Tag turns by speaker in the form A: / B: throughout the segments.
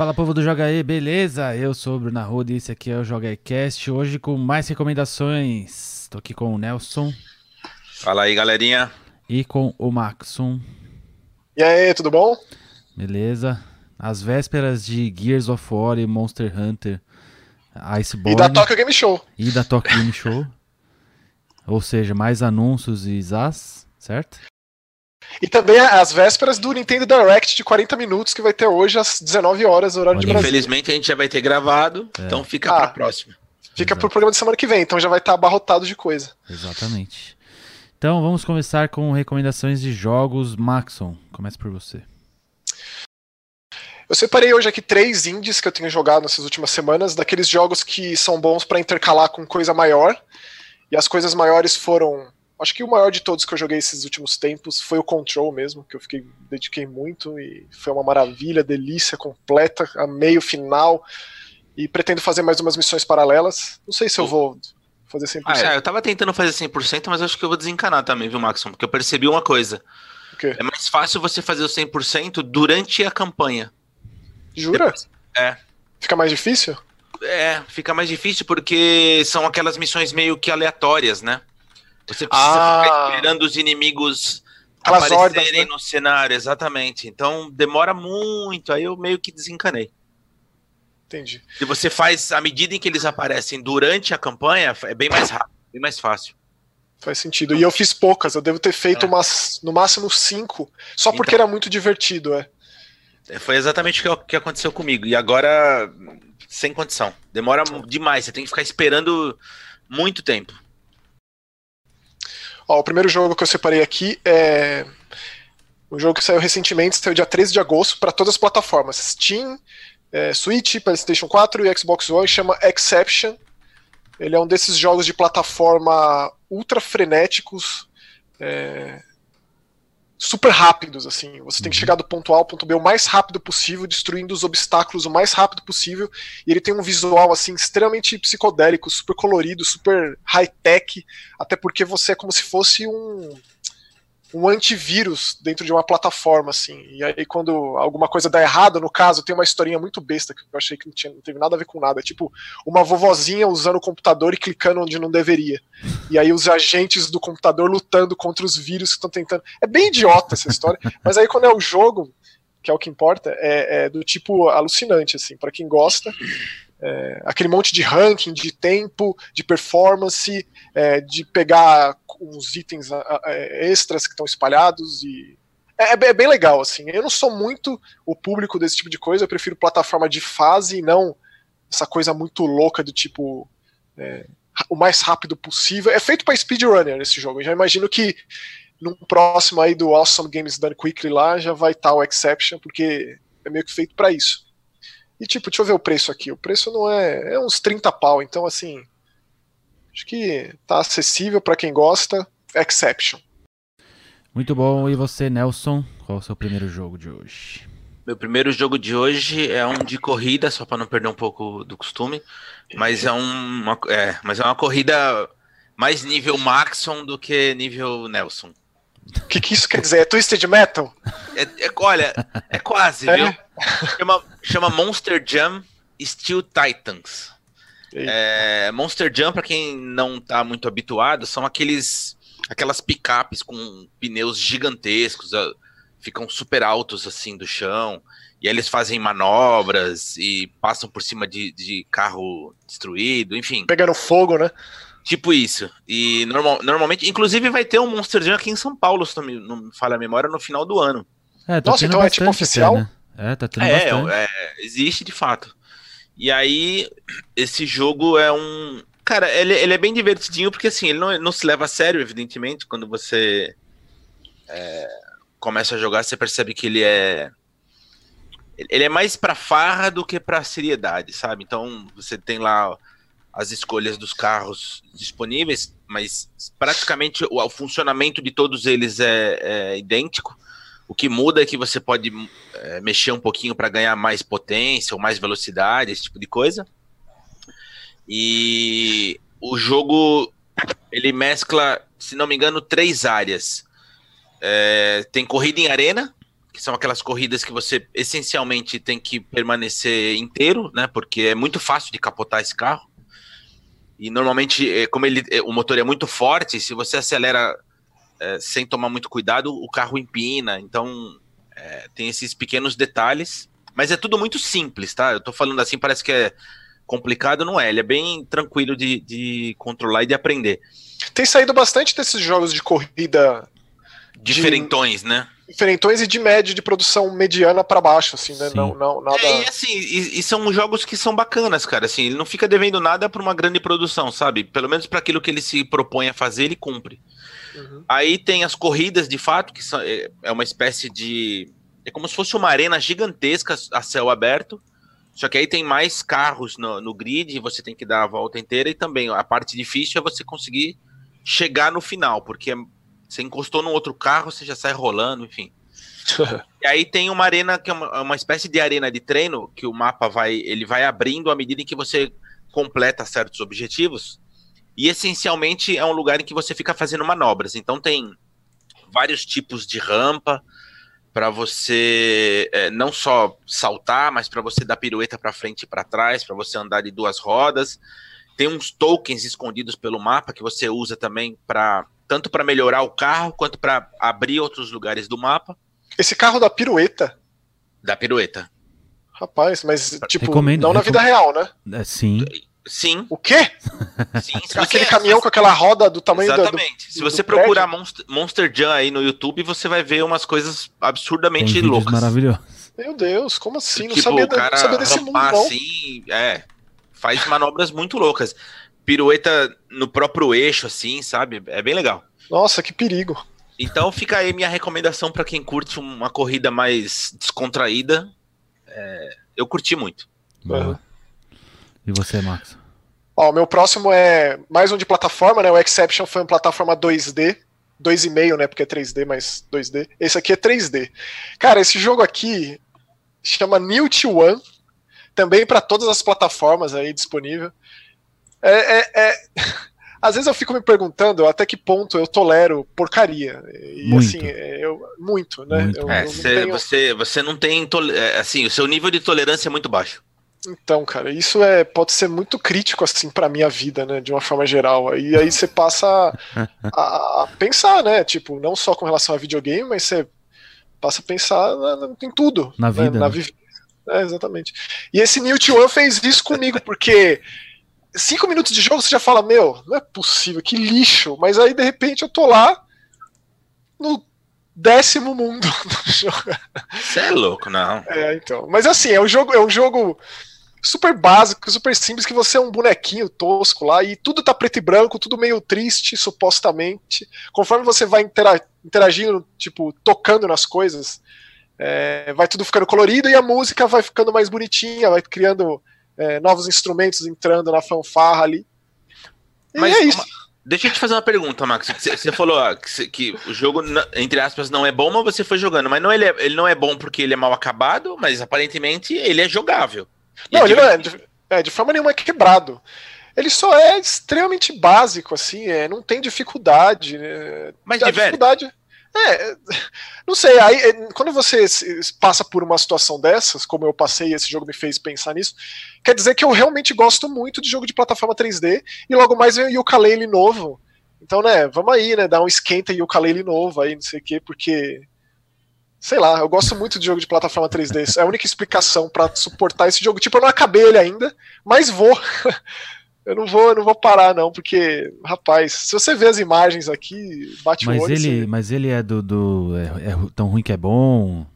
A: Fala povo do Joga aí, beleza? Eu sou o Bruno Arruda e esse aqui é o Joga Cast. Hoje com mais recomendações. Tô aqui com o Nelson.
B: Fala aí, galerinha.
A: E com o Maxon.
C: E aí, tudo bom?
A: Beleza. Às vésperas de Gears of War e Monster Hunter Iceborne.
C: E da Tokyo Game Show.
A: E da Tokyo Game Show. Ou seja, mais anúncios e zás, certo?
C: E também as vésperas do Nintendo Direct de 40 minutos que vai ter hoje às 19 horas, horário Olha, de Brasília.
B: Infelizmente a gente já vai ter gravado, é. então fica ah, pra próxima.
C: Fica Exato. pro programa de semana que vem, então já vai estar tá abarrotado de coisa.
A: Exatamente. Então vamos começar com recomendações de jogos. Maxon, comece por você.
C: Eu separei hoje aqui três indies que eu tenho jogado nessas últimas semanas, daqueles jogos que são bons para intercalar com coisa maior. E as coisas maiores foram Acho que o maior de todos que eu joguei esses últimos tempos foi o Control mesmo, que eu fiquei dediquei muito e foi uma maravilha, delícia completa, a meio final. E pretendo fazer mais umas missões paralelas. Não sei se eu vou fazer 100%. Ah,
B: é, eu tava tentando fazer 100%, mas acho que eu vou desencanar também, viu, Maxon? Porque eu percebi uma coisa. É mais fácil você fazer o 100% durante a campanha.
C: Jura?
B: Depois, é.
C: Fica mais difícil?
B: É, fica mais difícil porque são aquelas missões meio que aleatórias, né? Você precisa ah. ficar esperando os inimigos aparecerem ordens, né? no cenário, exatamente. Então demora muito, aí eu meio que desencanei.
C: Entendi.
B: Se você faz à medida em que eles aparecem durante a campanha, é bem mais rápido, bem mais fácil.
C: Faz sentido. E eu fiz poucas, eu devo ter feito é. umas, no máximo cinco, só porque então, era muito divertido, é.
B: é. Foi exatamente o que aconteceu comigo. E agora, sem condição. Demora demais, você tem que ficar esperando muito tempo.
C: Ó, o primeiro jogo que eu separei aqui é um jogo que saiu recentemente, saiu dia 13 de agosto para todas as plataformas: Steam, é, Switch, PlayStation 4 e Xbox One, chama Exception. Ele é um desses jogos de plataforma ultra frenéticos, é, super rápidos, assim. Você tem que uhum. chegar do ponto A ao ponto B o mais rápido possível, destruindo os obstáculos o mais rápido possível. E ele tem um visual, assim, extremamente psicodélico, super colorido, super high-tech, até porque você é como se fosse um um antivírus dentro de uma plataforma, assim. E aí, quando alguma coisa dá errado, no caso, tem uma historinha muito besta que eu achei que não, tinha, não teve nada a ver com nada. É tipo, uma vovozinha usando o computador e clicando onde não deveria. E aí, os agentes do computador lutando contra os vírus que estão tentando. É bem idiota essa história, mas aí, quando é o jogo, que é o que importa, é, é do tipo alucinante, assim. para quem gosta, é, aquele monte de ranking, de tempo, de performance, é, de pegar uns itens extras que estão espalhados e é, é, bem legal assim. Eu não sou muito o público desse tipo de coisa, eu prefiro plataforma de fase e não essa coisa muito louca do tipo é, o mais rápido possível. É feito para speedrunner esse jogo. Eu já imagino que no próximo aí do Awesome Games Done Quickly lá já vai estar tá o Exception, porque é meio que feito para isso. E tipo, deixa eu ver o preço aqui. O preço não é. É uns 30 pau, então assim. Acho que tá acessível para quem gosta. Exception.
A: Muito bom. E você, Nelson? Qual é o seu primeiro jogo de hoje?
B: Meu primeiro jogo de hoje é um de corrida, só para não perder um pouco do costume. Mas é, uma, é, mas é uma corrida mais nível Maxon do que nível Nelson.
C: O que, que isso quer dizer? É Twisted Metal?
B: É, é olha, é quase, é? viu? Chama, chama Monster Jam Steel Titans. É, Monster Jam, para quem não tá muito habituado, são aqueles aquelas picapes com pneus gigantescos, ficam super altos assim do chão, e aí eles fazem manobras e passam por cima de, de carro destruído, enfim.
C: Pegando fogo, né?
B: Tipo isso. E normal, normalmente, inclusive vai ter um Monster Jam aqui em São Paulo, se não me, não me falha a memória, no final do ano.
A: É, tá Nossa, então é tipo oficial? Até, né? É, tá tendo
B: é, é, existe de fato. E aí, esse jogo é um. Cara, ele, ele é bem divertidinho, porque assim, ele não, não se leva a sério, evidentemente. Quando você é, começa a jogar, você percebe que ele é. Ele é mais pra farra do que pra seriedade, sabe? Então, você tem lá as escolhas dos carros disponíveis, mas praticamente o, o funcionamento de todos eles é, é, idêntico. O que muda é que você pode é, mexer um pouquinho para ganhar mais potência ou mais velocidade, esse tipo de coisa. E o jogo ele mescla, se não me engano, três áreas. É, tem corrida em arena, que são aquelas corridas que você essencialmente tem que permanecer inteiro, né? Porque é muito fácil de capotar esse carro. E normalmente, é, como ele, o motor é muito forte, se você acelera é, sem tomar muito cuidado, o carro empina. Então, é, tem esses pequenos detalhes. Mas é tudo muito simples, tá? Eu tô falando assim, parece que é complicado, não é. Ele é bem tranquilo de, de controlar e de aprender.
C: Tem saído bastante desses jogos de corrida.
B: Diferentões, de... né?
C: diferentões e de média de produção mediana para baixo, assim, né? Não, não, nada...
B: É, e assim, e, e, são jogos que são bacanas, cara. Assim, ele não fica devendo nada para uma grande produção, sabe? Pelo menos para aquilo que ele se propõe a fazer, ele cumpre. Uhum. Aí tem as corridas, de fato, que são, é, é uma espécie de. É como se fosse uma arena gigantesca a céu aberto. Só que aí tem mais carros no, no grid, você tem que dar a volta inteira. E também a parte difícil é você conseguir chegar no final, porque você encostou no outro carro, você já sai rolando, enfim. e aí tem uma arena que é uma, uma, espécie de arena de treino que o mapa vai ele vai abrindo à medida em que você completa certos objetivos. E essencialmente é um lugar em que você fica fazendo manobras. Então tem vários tipos de rampa para você é, não só saltar, mas para você dar pirueta para frente e para trás, para você andar de duas rodas. Tem uns tokens escondidos pelo mapa que você usa também para tanto para melhorar o carro quanto para abrir outros lugares do mapa.
C: Esse carro da pirueta?
B: Da pirueta.
C: Rapaz, mas tipo, recomendo, não na vida real, né?
A: É, sim.
B: Sim.
C: O quê? Sim, Aquele caminhão com aquela roda do tamanho
B: Exatamente. Do, do, se você procurar Monster, Monster Jam aí no YouTube, você vai ver umas coisas absurdamente Tem loucas.
A: Maravilhoso.
C: Meu Deus, como assim? Não, tipo, sabia, o cara não sabia desse mundo, não.
B: assim, é. Faz manobras muito loucas pirueta no próprio eixo, assim, sabe? É bem legal.
C: Nossa, que perigo.
B: Então fica aí minha recomendação para quem curte uma corrida mais descontraída. É, eu curti muito.
A: Uhum. E você, Max?
C: Ó, o meu próximo é mais um de plataforma, né? O Exception foi uma plataforma 2D. 2,5, né? Porque é 3D, mas 2D. Esse aqui é 3D. Cara, esse jogo aqui chama Newt One. Também para todas as plataformas aí disponível. É, é, é... Às vezes eu fico me perguntando até que ponto eu tolero porcaria. E
A: muito.
C: assim, eu, muito, né?
B: Muito.
C: Eu,
B: é, eu cê, tenho... você, você não tem. É, assim, o seu nível de tolerância é muito baixo.
C: Então, cara, isso é pode ser muito crítico assim para minha vida, né, de uma forma geral. E aí você passa a, a, pensar, né, tipo, não só com relação a videogame, mas você passa a pensar na, em tudo,
A: na
C: né,
A: vida,
C: na
A: né?
C: vivência. É, exatamente. E esse Newt One fez isso comigo, porque cinco minutos de jogo você já fala, meu, não é possível, que lixo. Mas aí, de repente, eu tô lá no décimo mundo do jogo.
B: Você é louco, não.
C: É, então. Mas assim, é um jogo, é um jogo super básico, super simples, que você é um bonequinho tosco lá, e tudo tá preto e branco, tudo meio triste, supostamente. Conforme você vai interagindo, tipo, tocando nas coisas, é, vai tudo ficando colorido e a música vai ficando mais bonitinha, vai criando é, novos instrumentos entrando na fanfarra ali.
B: E Mas é isso. Uma, deixa eu te fazer uma pergunta, Max. Você falou que, que, o jogo, entre aspas, não é bom, mas você foi jogando. Mas não, ele, é, ele não é bom porque ele é mal acabado, mas aparentemente ele é jogável.
C: Não, ele não é de, é. De forma nenhuma é quebrado. Ele só é extremamente básico, assim, é, não tem dificuldade. Né?
B: Mas a dificuldade.
C: É, não sei, aí é, quando você passa por uma situação dessas, como eu passei, esse jogo me fez pensar nisso, quer dizer que eu realmente gosto muito de jogo de plataforma 3D e logo mais vem o Yooka-Laylee novo. Então, né, vamos aí, né, dar um esquenta e Yooka-Laylee novo aí, não sei o quê, porque sei lá, eu gosto muito de jogo de plataforma 3D. É a única explicação para suportar esse jogo. Tipo, eu não acabei ele ainda, mas vou. Eu não vou, eu não vou parar, não, porque, rapaz, se você vê as imagens aqui, bate
A: mas
C: o olho.
A: Ele, Mas ele é do. do é, é, tão ruim que é bom.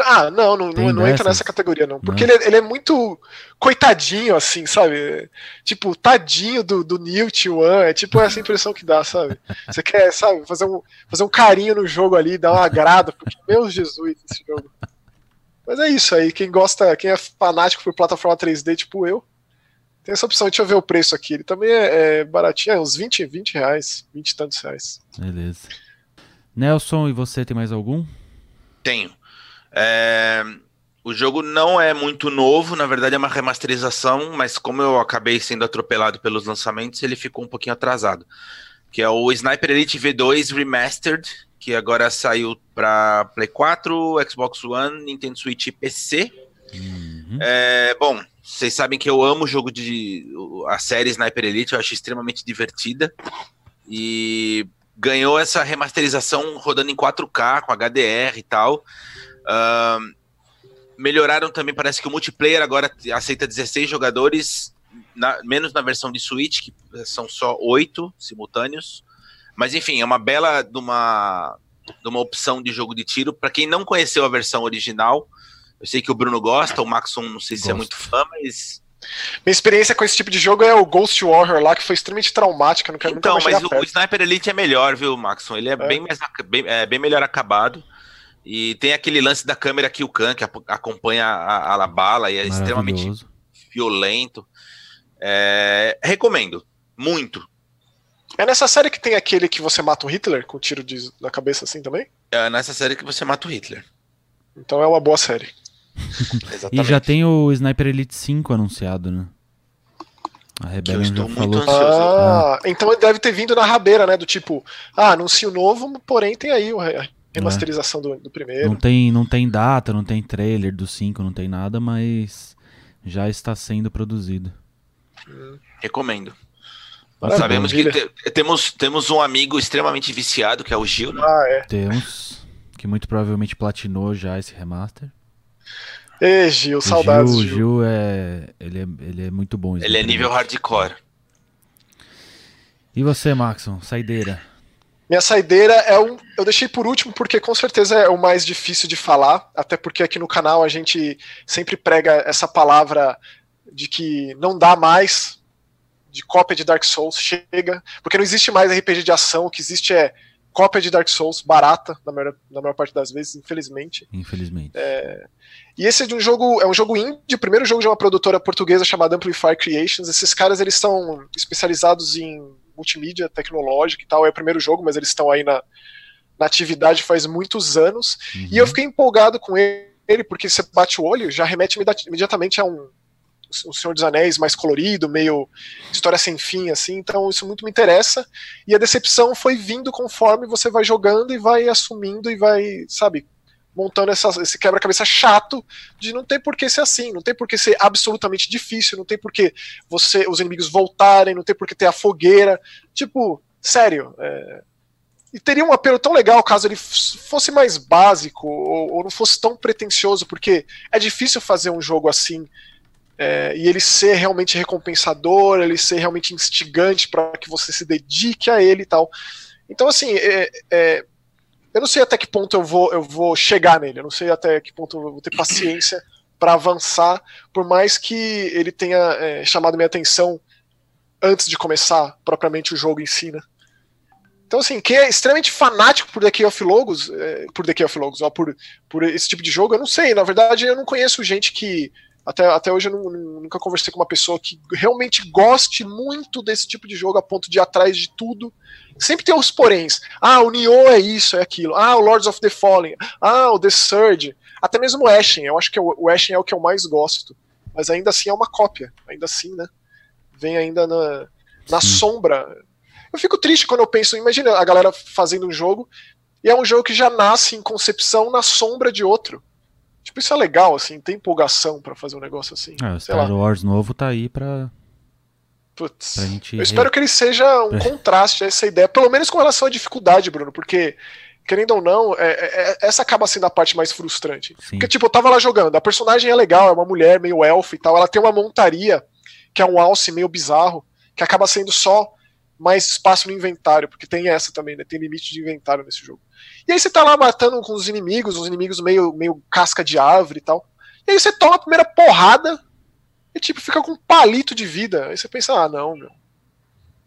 C: Ah, não, não, não, não, entra nessa categoria, não. Porque não. Ele, é, ele, é muito coitadinho, assim, sabe? Tipo, tadinho do, do Newt One. É tipo essa impressão que dá, sabe? Você quer, sabe, fazer um, fazer um carinho no jogo ali, dar um agrado, porque, meu Jesus, esse jogo. Mas é isso aí. Quem gosta, quem é fanático por plataforma 3D, tipo eu, tem essa opção, deixa eu ver o preço aqui. Ele também é, é baratinho, é uns 20, 20 reais, 20 e tantos reais.
A: Beleza. Nelson, e você tem mais algum?
B: Tenho. É, o jogo não é muito novo, na verdade é uma remasterização, mas como eu acabei sendo atropelado pelos lançamentos, ele ficou um pouquinho atrasado. Que é o Sniper Elite V2 Remastered, que agora saiu para Play 4, Xbox One, Nintendo Switch e PC.
A: Uhum.
B: É, bom, vocês sabem que eu amo o jogo de. a série Sniper Elite, eu acho extremamente divertida. E ganhou essa remasterização rodando em 4K, com HDR e tal. Ahn, melhoraram também, parece que o multiplayer agora aceita 16 jogadores, na- menos na versão de Switch, que são só 8 simultâneos. Mas enfim, é uma bela de uma, de uma opção de jogo de tiro. Para quem não conheceu a versão original, eu sei que o Bruno gosta, o Maxon não sei se é
A: Gosto.
B: muito fã, mas.
C: Minha experiência com esse tipo de jogo é o Ghost Warrior lá, que foi extremamente traumática. Não quero
B: Então, mas o, o Sniper Elite é melhor, viu, Maxon? Ele é, Bem, mais, bem, é, bem melhor acabado. E tem aquele lance da câmera Kill Cam, que acompanha a, a, bala e é extremamente violento. É, recomendo. Muito.
C: É nessa série que tem aquele que você mata o Hitler com um tiro de, na cabeça assim também?
B: É nessa série que você mata o Hitler.
C: Então é uma boa série.
A: E já tem o Sniper Elite 5 anunciado, né? A
B: eu estou
A: já
B: muito
A: falou.
B: ansioso.
C: Ah, então ele deve ter vindo na rabeira, né? Do tipo, ah, anuncio novo, porém tem aí o a remasterização do, do primeiro.
A: Não tem, não tem data, não tem trailer do 5, não tem nada, mas já está sendo produzido.
B: Recomendo.
C: Maravilha.
B: Sabemos que te- temos, temos um amigo extremamente viciado, que é o Gil, né?
C: Ah, é.
A: Temos, que muito provavelmente platinou já esse remaster.
C: Ê, Gil,
A: O
C: saudades,
A: Gil, o
C: Gil.
A: Gil é, ele é, ele é muito bom.
B: Ele é nível hardcore.
A: E você, Maxon, saideira?
C: Minha saideira é um. Eu deixei por último porque com certeza é o mais difícil de falar, até porque aqui no canal a gente sempre prega essa palavra de que não dá mais de cópia de Dark Souls, chega, porque não existe mais RPG de ação, o que existe é cópia de Dark Souls barata, na maior, na maior parte das vezes, infelizmente.
A: Infelizmente.
C: E esse é de um jogo, é um jogo indie, o primeiro jogo de uma produtora portuguesa chamada Amplify Creations. Esses caras eles são especializados em multimídia tecnológica e tal. É o primeiro jogo, mas eles estão aí na, na atividade faz muitos anos.
A: Uhum.
C: E eu fiquei empolgado com ele, porque você bate o olho, já remete imedi- imediatamente a um, um Senhor dos Anéis mais colorido, meio história sem fim, assim. Então isso muito me interessa. E a decepção foi vindo conforme você vai jogando e vai assumindo e vai, sabe, montando essa- esse quebra-cabeça chato de não tem por que ser assim, não tem por que ser absolutamente difícil, não tem por que você, os inimigos voltarem, não tem por que ter a fogueira. Tipo, sério. é, E teria um apelo tão legal caso ele fosse mais básico ou, ou não fosse tão pretencioso, porque é difícil fazer um jogo assim é, e ele ser realmente recompensador, ele ser realmente instigante para que você se dedique a ele e tal. Então, assim, é- é, eu não sei até que ponto eu vou, eu vou chegar nele, eu não sei até que ponto eu vou ter paciência para avançar, por mais que ele tenha é, chamado minha atenção antes de começar propriamente o jogo em si, né? Então, assim, quem é extremamente fanático por The Key of Logos, é, por The Key of Logos, ó, por, por esse tipo de jogo, eu não sei. Na verdade, eu não conheço gente que. Até, até hoje eu não- nunca conversei com uma pessoa que realmente goste muito desse tipo de jogo a ponto de ir atrás de tudo. Sempre tem os poréns. Ah, o Nioh é isso, é aquilo. Ah, o Lords of the Fallen. Ah, o The Surge. Até mesmo o Ashen. Eu acho que o, o Ashen é o que eu mais gosto. Mas ainda assim é uma cópia. Ainda assim, né? Vem ainda na, na
A: Sim.
C: sombra. Eu fico triste quando eu penso, imagina a galera fazendo um jogo e é um jogo que já nasce em concepção na sombra de outro. Tipo, isso é legal, assim, tem empolgação pra fazer um negócio assim.
A: Ah, o
C: Sei lá.
A: Star Wars novo tá aí pra,
C: Putz.
A: pra gente.
C: Eu espero que ele seja um contraste a essa ideia, pelo menos com relação à dificuldade, Bruno, porque, querendo ou não, é- é- é- essa acaba sendo a parte mais frustrante.
A: Sim.
C: Porque, tipo, eu tava lá jogando, a personagem é legal, é uma mulher meio elfo e tal, ela tem uma montaria, que é um alce meio bizarro, que acaba sendo só mais espaço no inventário, porque tem essa também, né? Tem limite de inventário nesse jogo. E aí você tá lá matando com os inimigos, os inimigos meio, meio casca de árvore e tal. E aí você toma a primeira porrada e tipo, fica com um palito de vida. Aí você pensa, ah, não, meu.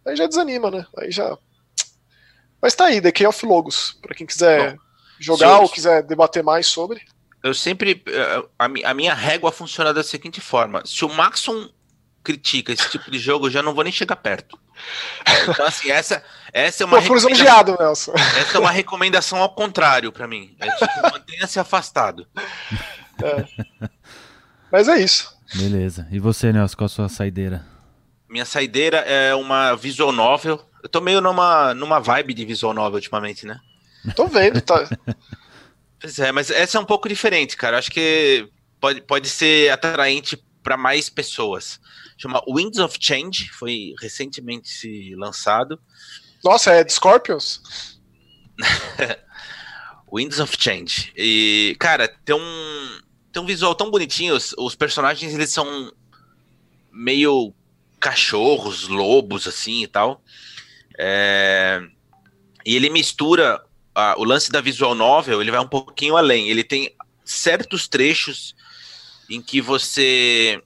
C: Aí já desanima, né? Aí já. Mas tá aí, The Key of Logos, pra quem quiser
B: Bom,
C: jogar
B: eu-
C: ou quiser debater mais sobre.
B: Eu sempre. eh, a minha régua funciona da seguinte forma: se o Maxon critica esse tipo de jogo, eu já não vou nem chegar perto. Então, assim, essa, essa é uma.
C: Pô,
B: recomendação-
C: Nelson.
B: Essa é uma recomendação ao contrário pra mim. É tipo, mantenha-se afastado.
C: Mas é isso.
A: Beleza. E você, Nelson, qual a sua saideira?
B: Minha saideira é uma visual novel. Eu tô meio numa, numa vibe de visual novel ultimamente, né?
C: Tô vendo, tá.
B: Pois é, mas essa é um pouco diferente, cara. Acho que pode, pode ser atraente para mais pessoas. Chama Winds of Change, foi recentemente lançado.
C: Nossa, é de Scorpions?
B: Winds of Change. E, cara, tem um, tem um visual tão bonitinho. Os, os personagens, eles são meio cachorros, lobos, assim e tal. É... E ele mistura a, o lance da visual novel, ele vai um pouquinho além. Ele tem certos trechos em que você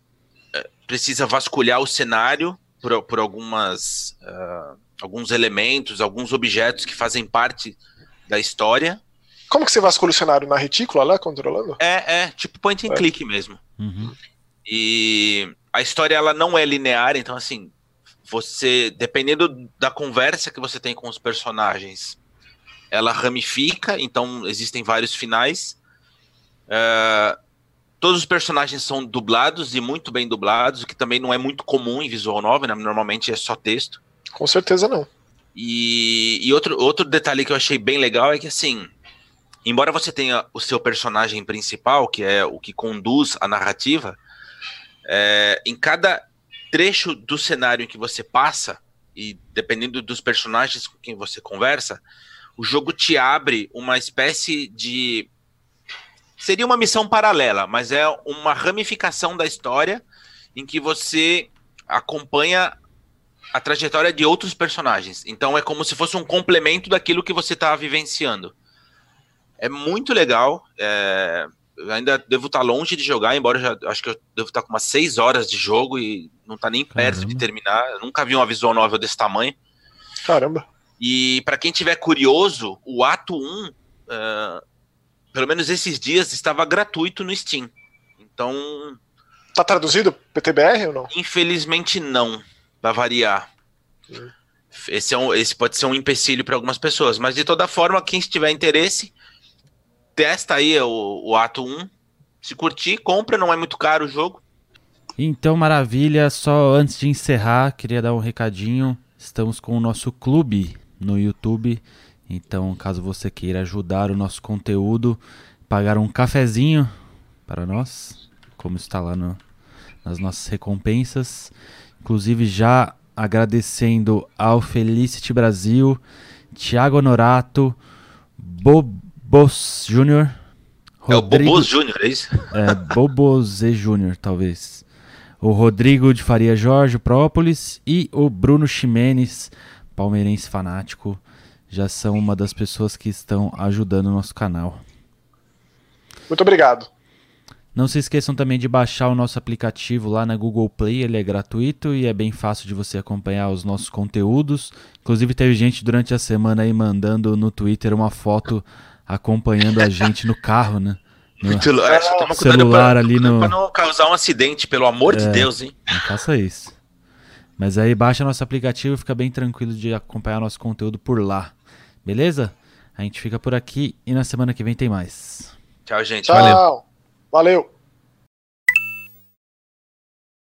B: precisa vasculhar o cenário por, por algumas uh, alguns elementos, alguns objetos que fazem parte da história.
C: Como que você vasculha o cenário na retícula lá, controlando?
B: É, é, tipo point and é. click mesmo.
A: Uhum.
B: E a história ela não é linear, então assim, você, dependendo da conversa que você tem com os personagens, ela ramifica, então existem vários finais. Uh, todos os personagens são dublados e muito bem dublados, o que também não é muito comum em visual novel, né? normalmente é só texto.
C: Com certeza não.
B: E, e outro, outro detalhe que eu achei bem legal é que assim, embora você tenha o seu personagem principal, que é o que conduz a narrativa, é, em cada trecho do cenário em que você passa, e dependendo dos personagens com quem você conversa, o jogo te abre uma espécie de. Seria uma missão paralela, mas é uma ramificação da história em que você acompanha a trajetória de outros personagens. Então é como se fosse um complemento daquilo que você está vivenciando. É muito legal. É ainda devo estar longe de jogar, embora já acho que eu devo estar com umas 6 horas de jogo e não está nem perto Caramba. de terminar. Eu nunca vi uma visual novel desse tamanho.
C: Caramba.
B: E para quem tiver curioso, o ato 1, uh, eh, pelo menos esses dias, estava gratuito no Steam. Então.
C: Tá traduzido PTBR ou não?
B: Infelizmente não, vai variar. Hum. Esse, é um, esse pode ser um empecilho para algumas pessoas, mas de toda forma, quem tiver interesse, testa aí o, o ato 1. Se curtir, compra, não é muito caro o jogo.
A: Então, maravilha. Só antes de encerrar, queria dar um recadinho. Estamos com o nosso clube no YouTube. Então, caso você queira ajudar o nosso conteúdo, pagar um cafezinho para nós, como está lá no, nas nossas recompensas. Inclusive, já agradecendo ao Felicity Brasil, Thiago Honorato, Bob Bobos Júnior.
B: É o Bobos Júnior, é isso?
A: É, Bobos e Júnior, talvez. O Rodrigo de Faria Jorge, Própolis, e o Bruno Ximenes, palmeirense fanático, já são uma das pessoas que estão ajudando o nosso canal.
C: Muito obrigado.
A: Não se esqueçam também de baixar o nosso aplicativo lá na Google Play, ele é gratuito e é bem fácil de você acompanhar os nossos conteúdos. Inclusive teve gente durante a semana aí mandando no Twitter uma foto acompanhando a gente no carro, né?
B: No Muito é,
A: celular pra, ali no.
B: Pra não causar um acidente, pelo amor é, de Deus, hein?
A: Não faça isso. Mas aí baixa nosso aplicativo e fica bem tranquilo de acompanhar nosso conteúdo por lá. Beleza? A gente fica por aqui e na semana que vem tem mais.
B: Tchau, gente.
C: Tchau. Valeu. Valeu.